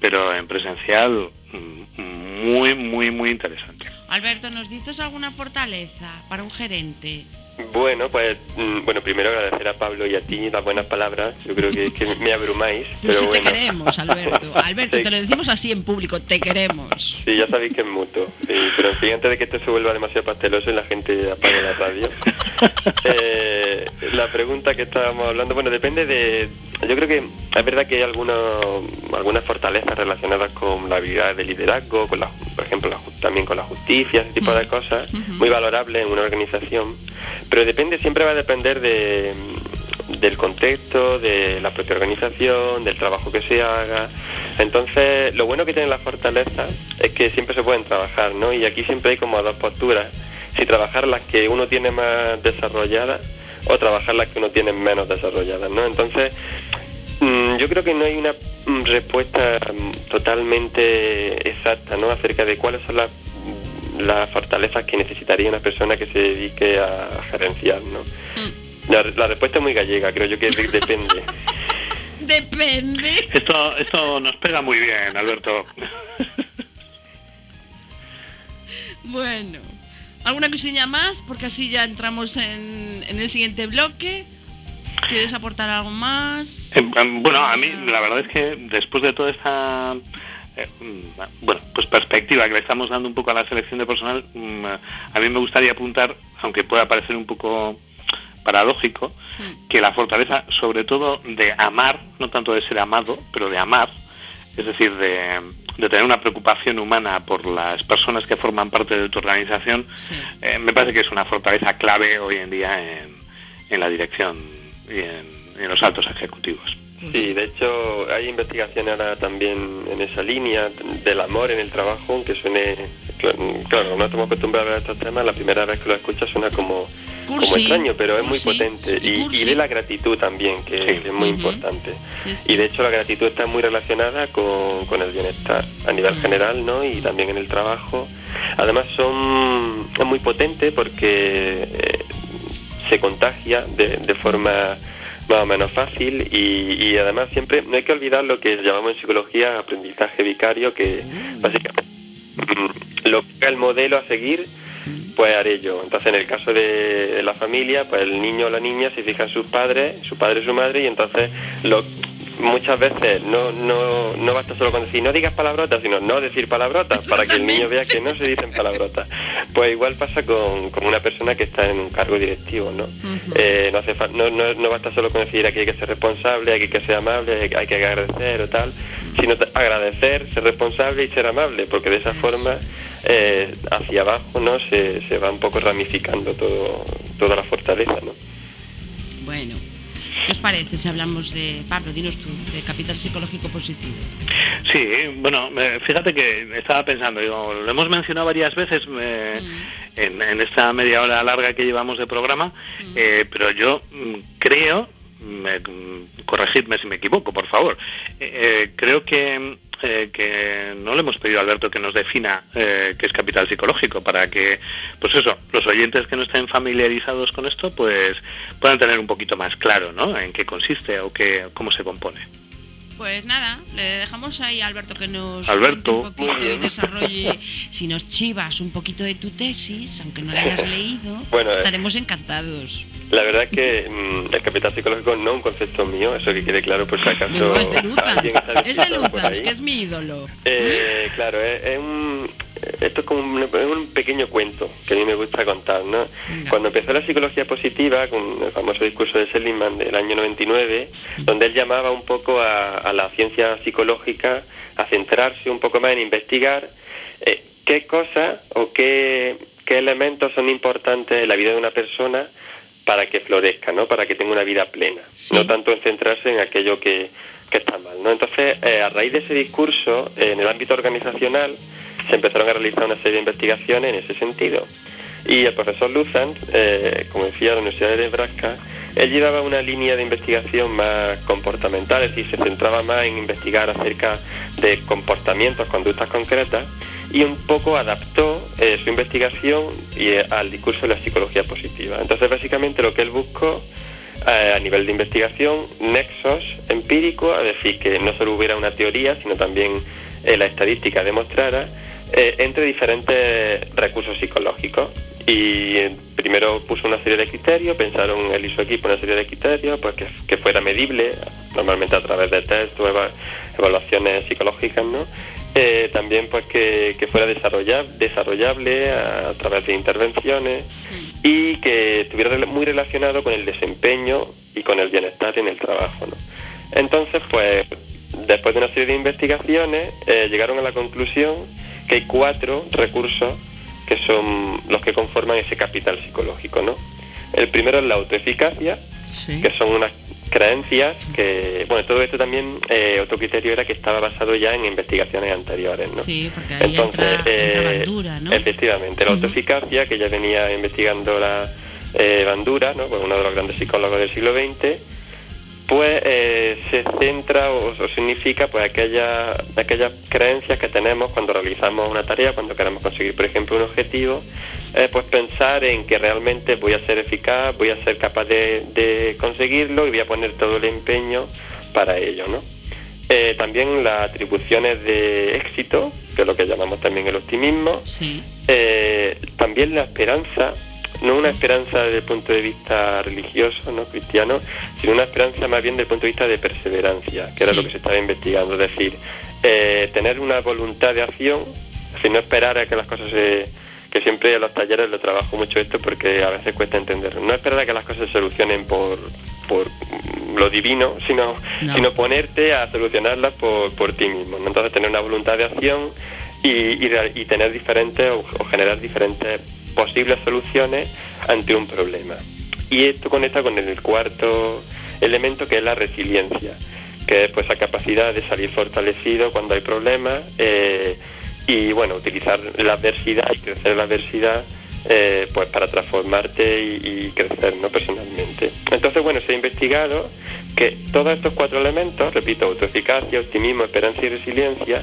pero en presencial mm, muy, muy, muy interesante. Alberto, ¿nos dices alguna fortaleza para un gerente? Bueno, pues, mm, bueno, primero agradecer a Pablo y a ti las buenas palabras. Yo creo que, que me abrumáis, Pero, bueno. te queremos, Alberto. Alberto, Sí. te lo decimos así en público, te queremos. Sí, ya sabéis que es mutuo. Sí, pero en fin, antes de que esto se vuelva demasiado pasteloso y la gente apague la radio. eh, la pregunta que estábamos hablando, bueno, depende de, Yo creo que es verdad que hay algunos, algunas fortalezas relacionadas con la habilidad de liderazgo, con la, por ejemplo, también con la justicia, ese tipo de cosas, muy valorables en una organización, pero depende, siempre va a depender de, del contexto, de la propia organización, del trabajo que se haga. Entonces, lo bueno que tienen las fortalezas es que siempre se pueden trabajar, ¿no? Y aquí siempre hay como dos posturas. Si trabajar las que uno tiene más desarrolladas o trabajar las que uno tiene menos desarrolladas, ¿no? Entonces, mm, yo creo que no hay una mm, respuesta mm, totalmente exacta, ¿no? Acerca de cuáles son las, las fortalezas que necesitaría una persona que se dedique a gerenciar, ¿no? La, respuesta es muy gallega, creo yo que depende. depende. Esto, esto nos pega muy bien, Alberto. bueno, ¿alguna cosilla más? Porque así ya entramos en, el siguiente bloque. ¿Quieres aportar algo más? Em, em, bueno, a mí la verdad es que después de toda esta eh, mm, bueno, pues perspectiva que le estamos dando un poco a la selección de personal, mm, a mí me gustaría apuntar, aunque pueda parecer un poco paradójico hmm. que la fortaleza, sobre todo de amar, no tanto de ser amado, pero de amar, es decir, de, tener una preocupación humana por las personas que forman parte de tu organización, eh, me parece que es una fortaleza clave hoy en día en, en la dirección y en, los altos ejecutivos. Sí, de hecho hay investigación ahora también en esa línea del amor en el trabajo, aunque suene, claro, no estamos acostumbrados a estos temas, la primera vez que lo escuchas suena como como extraño, pero es muy potente. Y, de la gratitud también, que es muy importante. Y de hecho la gratitud está muy relacionada con, el bienestar a nivel general, ¿no? Y también en el trabajo. Además son es muy potente porque eh, se contagia de, forma más o menos fácil y, además siempre no hay que olvidar lo que llamamos en psicología aprendizaje vicario, que mm. básicamente lo que es el modelo a seguir pues haré yo. Entonces, en el caso de la familia, pues el niño o la niña se fija en sus padres, su padre y su madre, y entonces lo, muchas veces no, no, no basta solo con decir no digas palabrotas, sino no decir palabrotas para que el niño vea que no se dicen palabrotas. Pues igual pasa con, una persona que está en un cargo directivo, ¿no? Eh, no, hace no, no, no, basta solo con decir aquí hay que ser responsable, aquí hay que ser amable, hay que agradecer o tal, sino agradecer, ser responsable y ser amable, porque de esa forma eh, hacia abajo no se, se va un poco ramificando todo, toda la fortaleza, ¿no? Bueno, ¿Qué os parece si hablamos de, Pablo, dinos tú, de capital psicológico positivo? Sí, bueno, fíjate que estaba pensando, digo, lo hemos mencionado varias veces mm. en, esta media hora larga que llevamos de programa, mm. eh, pero yo mm, creo, corregidme si me equivoco, por favor, eh, eh, creo que eh, que no le hemos pedido a Alberto que nos defina eh, qué es capital psicológico para que, pues eso, los oyentes que no estén familiarizados con esto, pues puedan tener un poquito más claro, ¿no? En qué consiste o qué, cómo se compone. Pues nada, le dejamos ahí a Alberto que nos Alberto. un poquito y desarrolle, si nos chivas un poquito de tu tesis, aunque no la hayas leído, eh, estaremos encantados. La verdad es que mm, el capital psicológico no es un concepto mío, eso que quede claro por si acaso. es de Luzas, es de Luzas, que es mi ídolo. Eh, claro, es, un, esto es como un, pequeño cuento que a mí me gusta contar. ¿no? Cuando empezó la psicología positiva, con el famoso discurso de Seligman del año 99, donde él llamaba un poco a, la ciencia psicológica a centrarse un poco más en investigar eh, qué cosas o qué, qué elementos son importantes en la vida de una persona para que florezca, ¿no? Para que tenga una vida plena, no tanto en centrarse en aquello que, está mal, ¿no? Entonces, eh, a raíz de ese discurso, en el ámbito organizacional, se empezaron a realizar una serie de investigaciones en ese sentido. Y el profesor Luzan, eh, como decía, de la Universidad de Nebraska, él llevaba una línea de investigación más comportamental, es decir, se centraba más en investigar acerca de comportamientos, conductas concretas, y un poco adaptó eh, su investigación y, eh, al discurso de la psicología positiva. Entonces, básicamente lo que él buscó a nivel de investigación, nexos empíricos, es decir, que no solo hubiera una teoría, sino también la estadística demostrara, entre diferentes recursos psicológicos. Y primero puso una serie de criterios, pensaron él y su equipo una serie de criterios, pues que, que fuera medible, normalmente a través de test o evaluaciones psicológicas, ¿no? Eh, también pues que, fuera desarrollable a, través de intervenciones y que estuviera muy relacionado con el desempeño y con el bienestar en el trabajo. Entonces, pues, después de una serie de investigaciones, eh, llegaron a la conclusión que hay cuatro recursos que son los que conforman ese capital psicológico, ¿no? El primero es la autoeficacia, que son unas creencias que, bueno, todo esto también, eh, otro criterio era que estaba basado ya en investigaciones anteriores, ¿no? Sí, porque ahí Entonces, eh, Bandura, ¿no? Efectivamente, la autoeficacia, que ya venía investigando la eh, Bandura, ¿no? uno de los grandes psicólogos del siglo XX, pues eh, se centra o, significa pues aquella, aquellas creencias que tenemos cuando realizamos una tarea, cuando queremos conseguir, por ejemplo, un objetivo, eh, pues pensar en que realmente voy a ser eficaz, voy a ser capaz de, conseguirlo y voy a poner todo el empeño para ello, ¿no? Eh, también las atribuciones de éxito, que es lo que llamamos también el optimismo, también la esperanza, no una esperanza desde el punto de vista religioso, no cristiano, sino una esperanza más bien desde el punto de vista de perseverancia, que era lo que se estaba investigando, es decir, eh, tener una voluntad de acción, es no esperar a que las cosas se que siempre a los talleres lo trabajo mucho esto porque a veces cuesta entender. No esperar a que las cosas se solucionen por, por lo divino, sino, sino ponerte a solucionarlas por, por ti mismo. Entonces tener una voluntad de acción y, y, tener diferentes o generar diferentes posibles soluciones ante un problema. Y esto conecta con el cuarto elemento que es la resiliencia, que es pues la capacidad de salir fortalecido cuando hay problemas eh, y bueno, utilizar la adversidad y crecer la adversidad eh, pues para transformarte y, y, crecer ¿no? personalmente. Entonces, bueno, se ha investigado que todos estos cuatro elementos, repito, autoeficacia, optimismo, esperanza y resiliencia,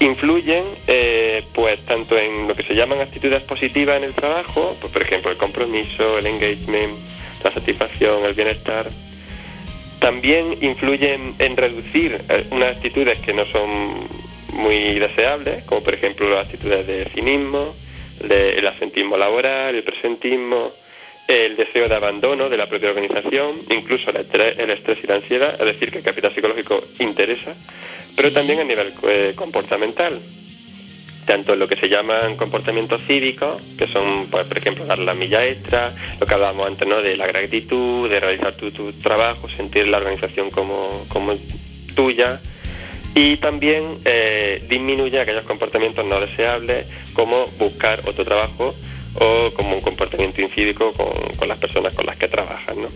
influyen eh, pues tanto en lo que se llaman actitudes positivas en el trabajo, pues, por ejemplo el compromiso, el engagement, la satisfacción, el bienestar, también influyen en reducir eh, unas actitudes que no son muy deseables, como por ejemplo las actitudes de cinismo, el asentismo laboral, el presentismo, el deseo de abandono de la propia organización, incluso el estrés, el estrés y la ansiedad, es decir, que el capital psicológico interesa pero también a nivel eh, comportamental, tanto lo que se llaman comportamientos cívicos, que son, pues, por ejemplo, dar la milla extra, lo que hablábamos antes, ¿no? de la gratitud, de realizar tu, trabajo, sentir la organización como, como tuya, y también eh, disminuye aquellos comportamientos no deseables, como buscar otro trabajo o como un comportamiento incívico con, con las personas con las que trabajas, ¿no?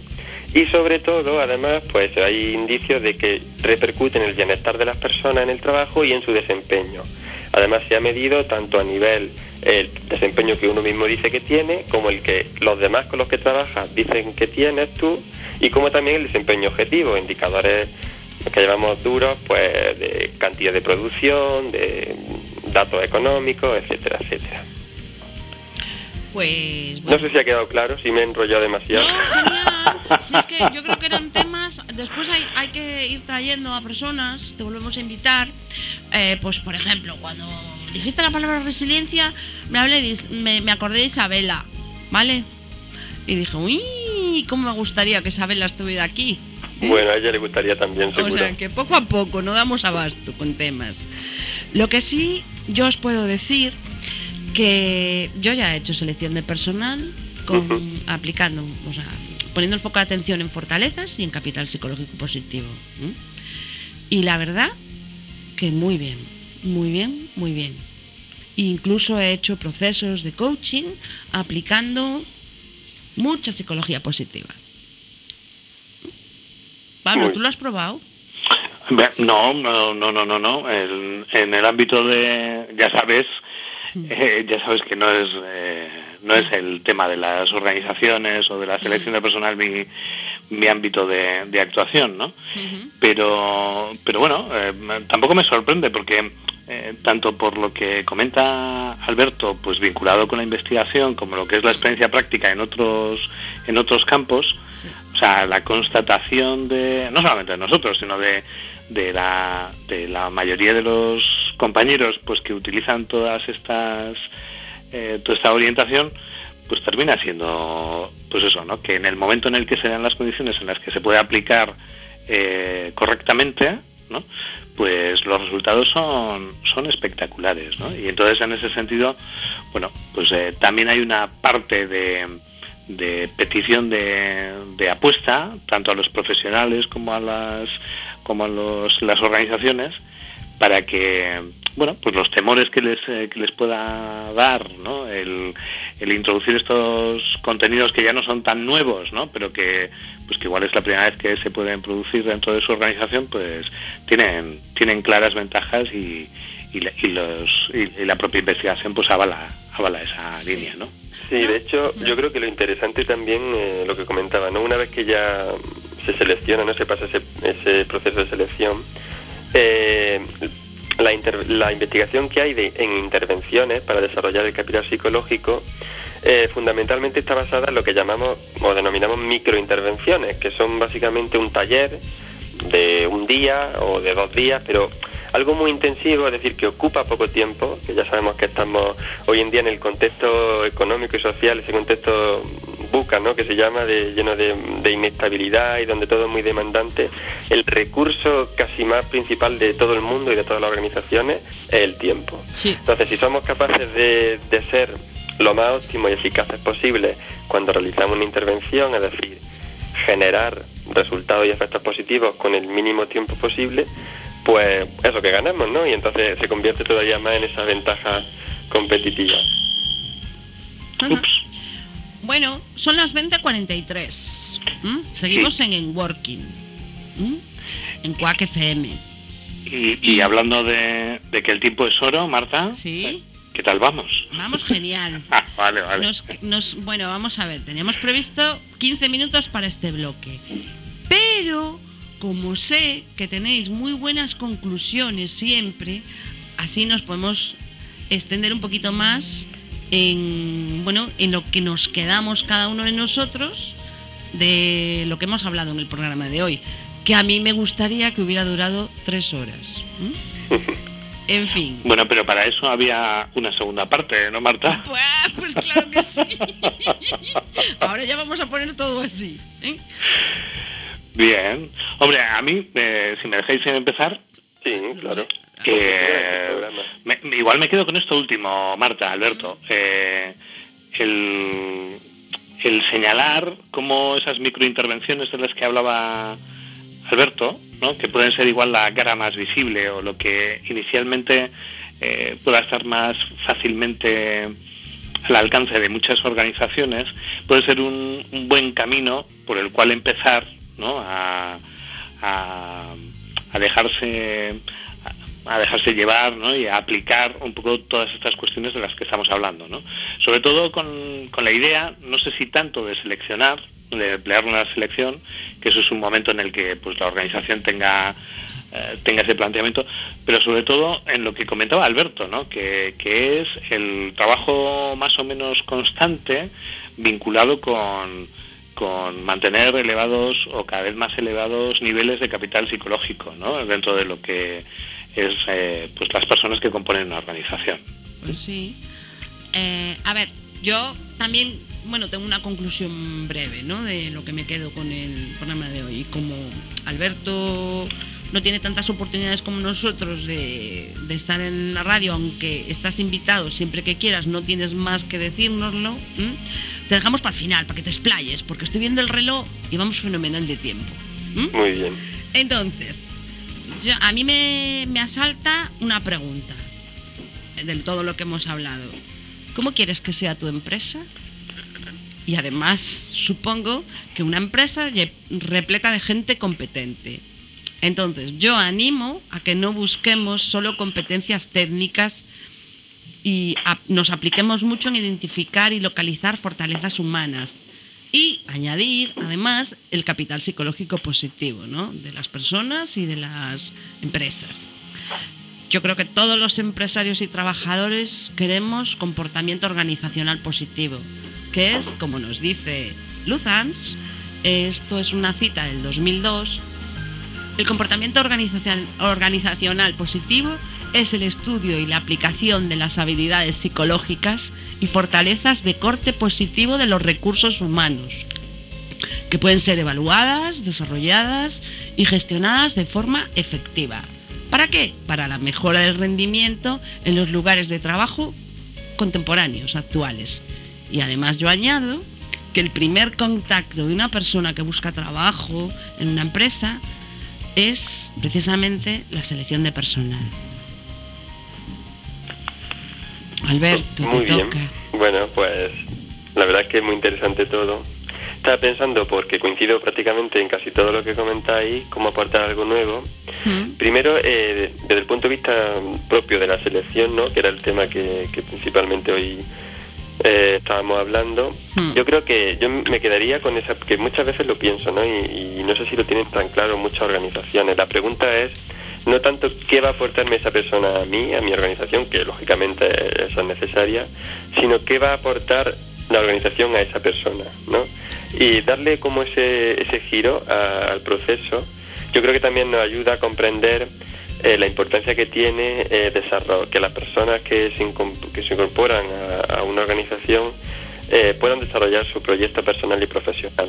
Y sobre todo, además, pues hay indicios de que repercute en el bienestar de las personas en el trabajo y en su desempeño. Además, se ha medido tanto a nivel el desempeño que uno mismo dice que tiene, como el que los demás con los que trabajas dicen que tienes tú, y como también el desempeño objetivo, indicadores que llevamos duros, pues de cantidad de producción, de datos económicos, etcétera, etcétera. Pues, No sé si ha quedado claro, si me he enrollado demasiado. No. Si es que yo creo que eran temas. Después hay, hay que ir trayendo a personas, te volvemos a invitar. Eh, pues, por ejemplo, cuando dijiste la palabra resiliencia, me, hablé me, me acordé de Isabela, ¿vale? Y dije, uy, cómo me gustaría que Isabela estuviera aquí. Bueno, a ella le gustaría también, seguro. O sea, que poco a poco no damos abasto con temas. Lo que sí yo os puedo decir que yo ya he hecho selección de personal con, aplicando, o sea, poniendo el foco de atención en fortalezas y en capital psicológico positivo. Y la verdad que muy bien, muy bien, muy bien. Incluso he hecho procesos de coaching aplicando mucha psicología positiva. Pablo, ¿tú lo has probado? No, no, no, no, no, no. en el ámbito de, ya sabes, eh, ya sabes que no es eh, no es el tema de las organizaciones o de la selección de personal mi, mi ámbito de, actuación, ¿no? Pero pero bueno, eh, tampoco me sorprende porque tanto por lo que comenta Alberto, pues vinculado con la investigación, como lo que es la experiencia práctica en otros en otros campos, o sea, la constatación de no solamente de nosotros, sino de de la, de la mayoría de los compañeros pues que utilizan todas estas eh, toda esta orientación pues termina siendo pues eso no que en el momento en el que se dan las condiciones en las que se puede aplicar eh, correctamente ¿no? pues los resultados son son espectaculares ¿no? y entonces en ese sentido bueno pues eh, también hay una parte de de petición de, de, apuesta, tanto a los profesionales como a las, como a los, las organizaciones, para que bueno, pues los temores que les, eh, que les pueda dar, ¿no? El, el, introducir estos contenidos que ya no son tan nuevos, ¿no? Pero que, pues que igual es la primera vez que se pueden producir dentro de su organización, pues tienen, tienen claras ventajas y, y, la, y los, y, la propia investigación pues avala, avala esa sí. línea, ¿no? Sí, de hecho, yo creo que lo interesante también, eh, lo que comentaba, ¿no? Una vez que ya se selecciona, ¿no? Se pasa ese, ese proceso de selección, eh, la, inter, la, investigación que hay de, en intervenciones para desarrollar el capital psicológico eh, fundamentalmente está basada en lo que llamamos o denominamos microintervenciones, que son básicamente un taller de un día o de dos días, pero algo muy intensivo, es decir, que ocupa poco tiempo, que ya sabemos que estamos hoy en día en el contexto económico y social, ese contexto buca, ¿no? que se llama, de, lleno de, de, inestabilidad y donde todo es muy demandante, el recurso casi más principal de todo el mundo y de todas las organizaciones es el tiempo. Sí. Entonces, si somos capaces de, de ser lo más óptimo y eficaces posible cuando realizamos una intervención, es decir, generar resultados y efectos positivos con el mínimo tiempo posible, pues eso que ganamos, ¿no? Y entonces se convierte todavía más en esa ventaja competitiva. Ups. Bueno, son las 20.43. ¿Mm? Seguimos sí. en En Working. ¿Mm? En Quack FM. Y, y hablando de, de, que el tiempo es oro, Marta. Sí. ¿Qué tal vamos? Vamos genial. ah, vale, vale. Nos, nos, bueno, vamos a ver. Teníamos previsto 15 minutos para este bloque. Pero como sé que tenéis muy buenas conclusiones siempre, así nos podemos extender un poquito más en, bueno, en lo que nos quedamos cada uno de nosotros de lo que hemos hablado en el programa de hoy, que a mí me gustaría que hubiera durado tres horas. ¿Mm? En fin. Bueno, pero para eso había una segunda parte, ¿no, Marta? Pues, pues claro que sí. Ahora ya vamos a poner todo así. ¿eh? Bien. Hombre, a mí, eh, si me dejáis empezar. Sí, claro. Eh, me, igual me quedo con esto último, Marta, Alberto. Eh, el, el, señalar cómo esas microintervenciones de las que hablaba Alberto, ¿no? que pueden ser igual la cara más visible o lo que inicialmente eh, pueda estar más fácilmente al alcance de muchas organizaciones, puede ser un, un buen camino por el cual empezar ¿no? a, a, dejarse a dejarse llevar ¿no? y a aplicar un poco todas estas cuestiones de las que estamos hablando. ¿no? Sobre todo con, con, la idea, no sé si tanto de seleccionar, de emplear una selección, que eso es un momento en el que pues, la organización tenga, eh, tenga ese planteamiento, pero sobre todo en lo que comentaba Alberto, ¿no? que, que es el trabajo más o menos constante vinculado con, con mantener elevados o cada vez más elevados niveles de capital psicológico ¿no? dentro de lo que es eh, pues las personas que componen una organización. Pues sí. Eh, a ver, yo también, bueno, tengo una conclusión breve, ¿no? De lo que me quedo con el programa de hoy. Como Alberto no tiene tantas oportunidades como nosotros de, estar en la radio, aunque estás invitado siempre que quieras, no tienes más que decírnoslo. Te dejamos para el final, para que te explayes, porque estoy viendo el reloj y vamos fenomenal de tiempo. ¿m? Muy bien. Entonces, yo, a mí me, me, asalta una pregunta del todo lo que hemos hablado. ¿Cómo quieres que sea tu empresa? Y además, supongo que una empresa repleta de gente competente. Entonces, yo animo a que no busquemos solo competencias técnicas y a, nos apliquemos mucho en identificar y localizar fortalezas humanas, y añadir además el capital psicológico positivo ¿no? de las personas y de las empresas. Yo creo que todos los empresarios y trabajadores queremos comportamiento organizacional positivo, que es, como nos dice Luzans, esto es una cita del 2002, el comportamiento organizacional positivo es el estudio y la aplicación de las habilidades psicológicas y fortalezas de corte positivo de los recursos humanos, que pueden ser evaluadas, desarrolladas y gestionadas de forma efectiva. ¿Para qué? Para la mejora del rendimiento en los lugares de trabajo contemporáneos, actuales. Y además yo añado que el primer contacto de una persona que busca trabajo en una empresa es precisamente la selección de personal. Alberto, Muy te bien. toca. Bueno, pues la verdad es que es muy interesante todo. Estaba pensando, porque coincido prácticamente en casi todo lo que comentáis, cómo aportar algo nuevo. Mm, Primero, eh, desde el punto de vista propio de la selección, ¿no? que era el tema que, que principalmente hoy eh, estábamos hablando, Hmm. yo creo que yo me quedaría con esa, que muchas veces lo pienso, ¿no? Y, y no sé si lo tienen tan claro muchas organizaciones. La pregunta es no tanto qué va a aportarme esa persona a mí, a mi organización, que lógicamente eso es necesaria, sino qué va a aportar la organización a esa persona, ¿no? Y darle como ese, ese giro a- al proceso, yo creo que también nos ayuda a comprender eh, la importancia que tiene eh, desarrollo, que las personas que se, que se incorporan a, a una organización eh, puedan desarrollar su proyecto personal y profesional.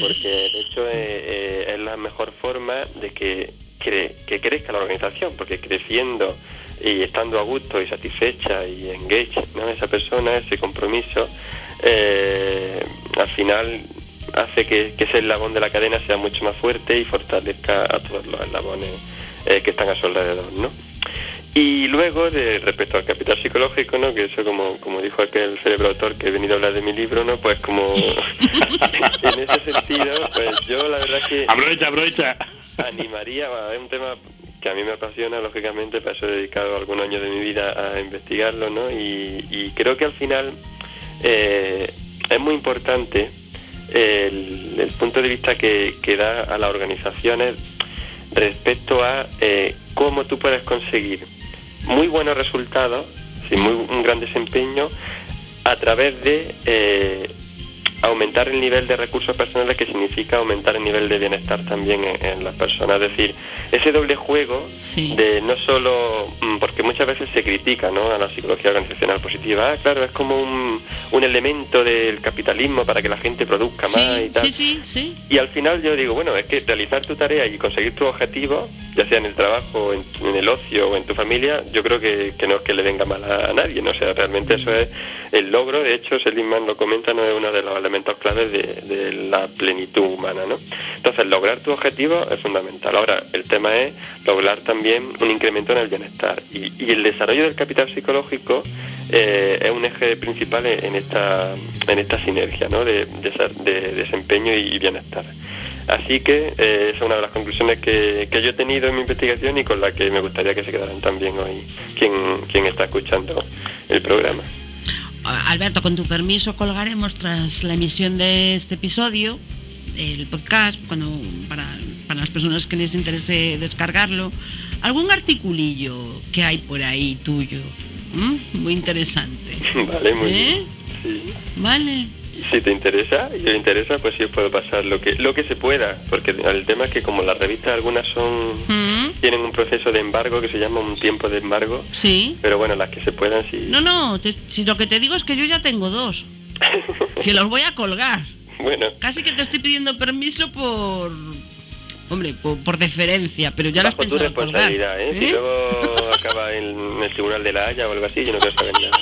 Porque de hecho eh, eh, es la mejor forma de que, cre- que crezca la organización, porque creciendo y estando a gusto y satisfecha y engage ¿no? esa persona, ese compromiso, eh, al final hace que, que ese eslabón de la cadena sea mucho más fuerte y fortalezca a todos los eslabones eh, que están a su alrededor, ¿no? Y luego, de, respecto al capital psicológico, ¿no? Que eso, como, como dijo aquel cerebro autor que he venido a hablar de mi libro, ¿no? Pues como en ese sentido, pues yo la verdad que Aprovecha, aprovecha. Animaría, bueno, es un tema que a mí me apasiona, lógicamente, para eso he dedicado algunos años de mi vida a investigarlo, ¿no? Y, creo que al final eh, es muy importante el, punto de vista que, da a las organizaciones respecto a eh, cómo tú puedes conseguir muy buenos resultados, sí, muy, un gran desempeño, a través de eh, aumentar el nivel de recursos personales que significa aumentar el nivel de bienestar también en, en las personas. Es decir, ese doble juego Sí. de no solo, mm, porque muchas veces se critica ¿no? a la psicología organizacional positiva, ah, claro, es como un, un elemento del capitalismo para que la gente produzca más y tal. sí, sí, sí. Y al final yo digo, bueno, es que realizar tu tarea y conseguir tu objetivo, ya sea en el trabajo, en, en el ocio o en tu familia, yo creo que, que no es que le venga mal a, nadie, ¿no? O sea, realmente eso es el logro, de hecho, Seligman lo comenta, no es uno de los elementos claves de, de la plenitud humana, ¿no? Entonces, lograr tu objetivo es fundamental. Ahora, el tema es lograr también un incremento en el bienestar. Y, y el desarrollo del capital psicológico eh, es un eje principal en esta, en esta sinergia ¿no? de desempeño y bienestar. Así que eh, esa es una de las conclusiones que, que yo he tenido en mi investigación y con la que me gustaría que se quedaran también hoy quien, quien está escuchando el programa. Alberto, con tu permiso colgaremos tras la emisión de este episodio el podcast cuando para, para las personas que les interese descargarlo algún articulillo que hay por ahí tuyo muy interesante Vale, muy ¿Eh? bien. Sí. vale Si te interesa y te interesa, pues sí os puedo pasar lo que lo que se pueda, porque el tema es que como las revistas algunas son ¿Mm? Tienen un proceso de embargo que se llama un tiempo de embargo, sí pero bueno, las que se puedan sí. no no te- si lo que te digo es que yo ya tengo dos que los voy a colgar Bueno, casi que te estoy pidiendo permiso por hombre por, por deferencia pero ya lo has bajo tu pensado colgar responsabilidad, ¿eh? Si ¿eh? luego acaba en el tribunal de la Haya o algo así, yo no quiero saber nada.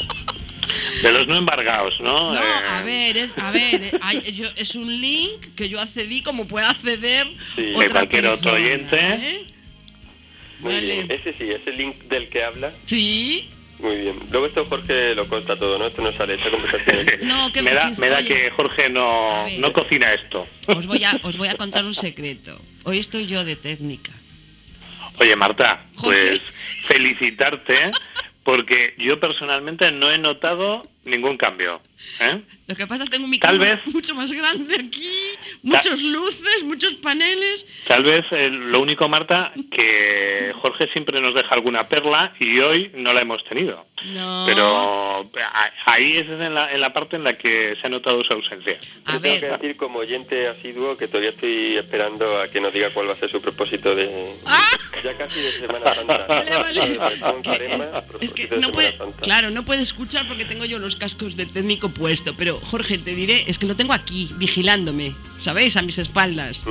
De los no embargados, ¿no? No, Eh, a ver, es, a ver, eh, hay- yo- es un link que yo accedí como puede acceder Sí. otra cualquier otro oyente. ¿eh? Muy Vale. bien. Ese sí, ese link del que habla, Sí, muy bien. Luego esto Jorge lo consta todo, ¿no? Esto no sale, esta conversación. no, que me da, me da que Jorge no, no cocina esto. Os voy, a, os voy a contar un secreto. Hoy estoy yo de técnica. Oye, Marta, Jorge. pues felicitarte porque yo personalmente no he notado ningún cambio. ¿eh? Lo que pasa es que tengo un Tal micrófono vez- mucho más grande aquí, muchas luces, muchos paneles. Tal vez eh, lo único, Marta, que Jorge siempre nos deja alguna perla y hoy no la hemos tenido. No. Pero a- ahí es en la, en la parte en la que se ha notado su ausencia. a Yo tengo que decir como oyente asiduo que todavía estoy esperando a que nos diga cuál va a ser su propósito de... ¡Ah! Ya casi de Semana Santa. Vale, vale. Eh, es que no puede, Santa. claro, no puede escuchar porque tengo yo los cascos de técnico puesto. Pero Jorge, te diré, es que lo tengo aquí, vigilándome, ¿sabéis? A mis espaldas.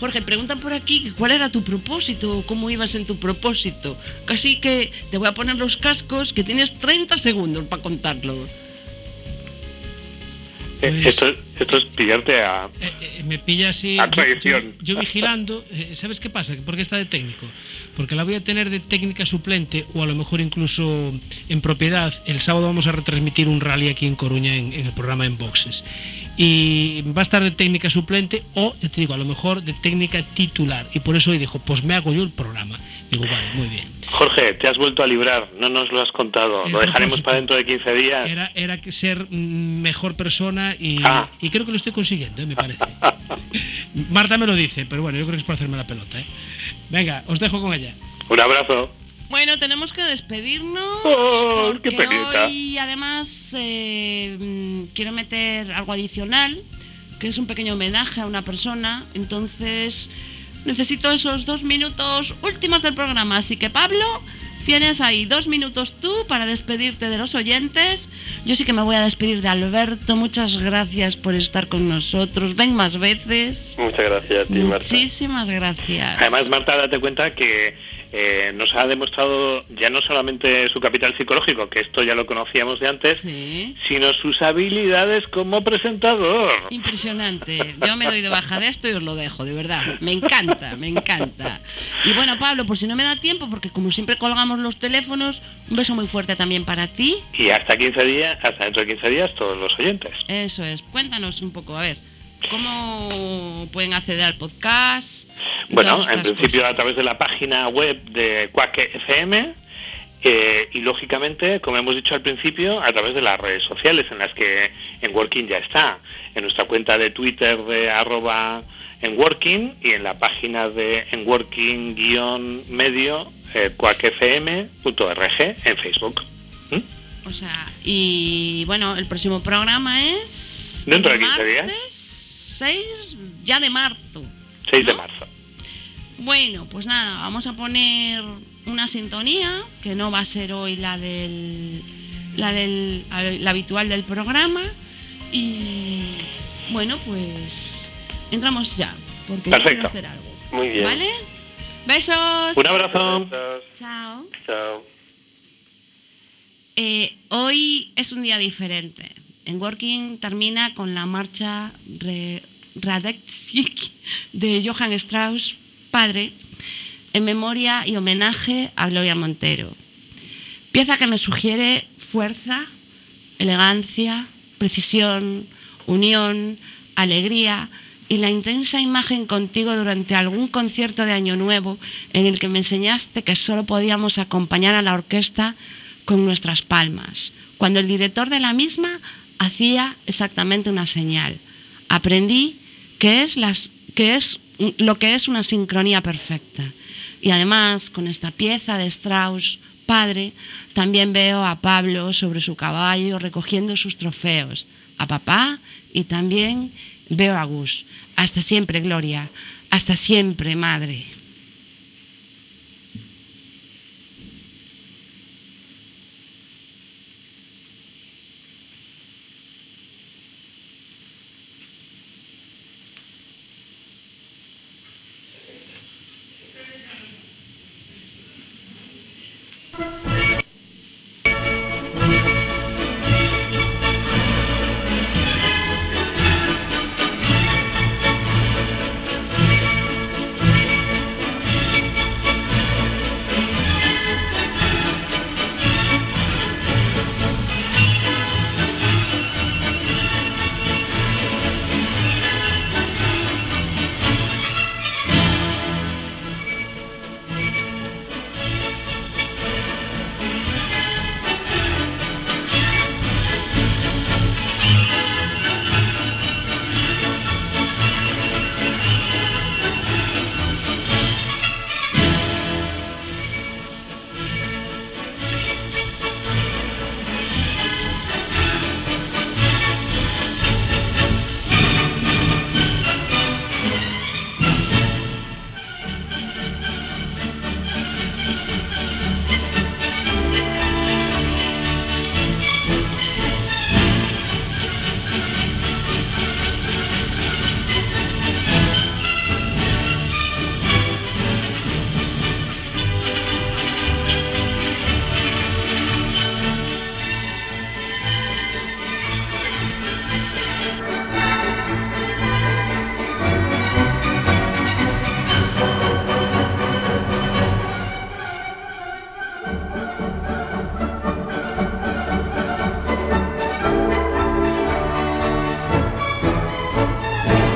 Jorge, preguntan por aquí cuál era tu propósito, cómo ibas en tu propósito. Casi que te voy a poner los cascos, que tienes 30 segundos para contarlo. Pues- esto, esto es pillarte a... Eh, eh, me pilla así. A yo- traición. Yo, yo vigilando, eh, ¿sabes qué pasa? ¿Por qué está de técnico? Porque la voy a tener de técnica suplente o a lo mejor incluso en propiedad. El sábado vamos a retransmitir un rally aquí en Coruña en, en el programa en boxes. Y va a estar de técnica suplente o, ya te digo, a lo mejor de técnica titular. Y por eso hoy dijo, pues me hago yo el programa. Digo, vale, muy bien. Jorge, te has vuelto a librar, no nos lo has contado. El Lo dejaremos para dentro de 15 días. Era, era que ser mejor persona y, Ah. y creo que lo estoy consiguiendo, eh, me parece. Marta me lo dice, pero bueno, yo creo que es por hacerme la pelota. ¿eh? Venga, os dejo con ella. Un abrazo. Bueno, tenemos que despedirnos Oh, qué penita. hoy además eh, quiero meter algo adicional, que es un pequeño homenaje a una persona. Entonces necesito esos dos minutos últimos del programa. Así que Pablo, tienes ahí dos minutos tú para despedirte de los oyentes. Yo sí que me voy a despedir de Alberto. Muchas gracias por estar con nosotros. Ven más veces. Muchas gracias a ti, Marta. Muchísimas gracias. Además, Marta, date cuenta que eh, nos ha demostrado ya no solamente su capital psicológico, que esto ya lo conocíamos de antes, Sí. sino sus habilidades como presentador. Impresionante. Yo me doy de baja de esto y os lo dejo, de verdad. Me encanta, me encanta. Y bueno, Pablo, por si no me da tiempo, porque como siempre colgamos los teléfonos, un beso muy fuerte también para ti. Y hasta 15 días, hasta dentro de 15 días, todos los oyentes. Eso es. Cuéntanos un poco, a ver, ¿cómo pueden acceder al podcast? Bueno, en principio cosas? a través de la página web de Quack FM eh, y lógicamente, como hemos dicho al principio, a través de las redes sociales en las que en Working ya está. En nuestra cuenta de Twitter de arroba en Working y en la página de en Working-medio eh, quackfm.org en Facebook. ¿Mm? O sea, y bueno, el próximo programa es... Dentro de el 15 días. martes 6 ya de marzo. 6 de marzo. Bueno, pues nada, vamos a poner una sintonía que no va a ser hoy la del la del la habitual del programa y bueno, pues entramos ya porque Perfecto. hacer algo. Muy bien. ¿Vale? Besos. Un abrazo. Besos. Chao. Chao. Eh, hoy es un día diferente. En Working termina con la marcha Re- Radetzky de Johann Strauss, padre, en memoria y homenaje a Gloria Montero. Pieza que me sugiere fuerza, elegancia, precisión, unión, alegría y la intensa imagen contigo durante algún concierto de Año Nuevo en el que me enseñaste que solo podíamos acompañar a la orquesta con nuestras palmas, cuando el director de la misma hacía exactamente una señal. Aprendí que es, las, que es lo que es una sincronía perfecta. Y además, con esta pieza de Strauss, padre, también veo a Pablo sobre su caballo recogiendo sus trofeos, a papá y también veo a Gus. Hasta siempre, Gloria. Hasta siempre, madre.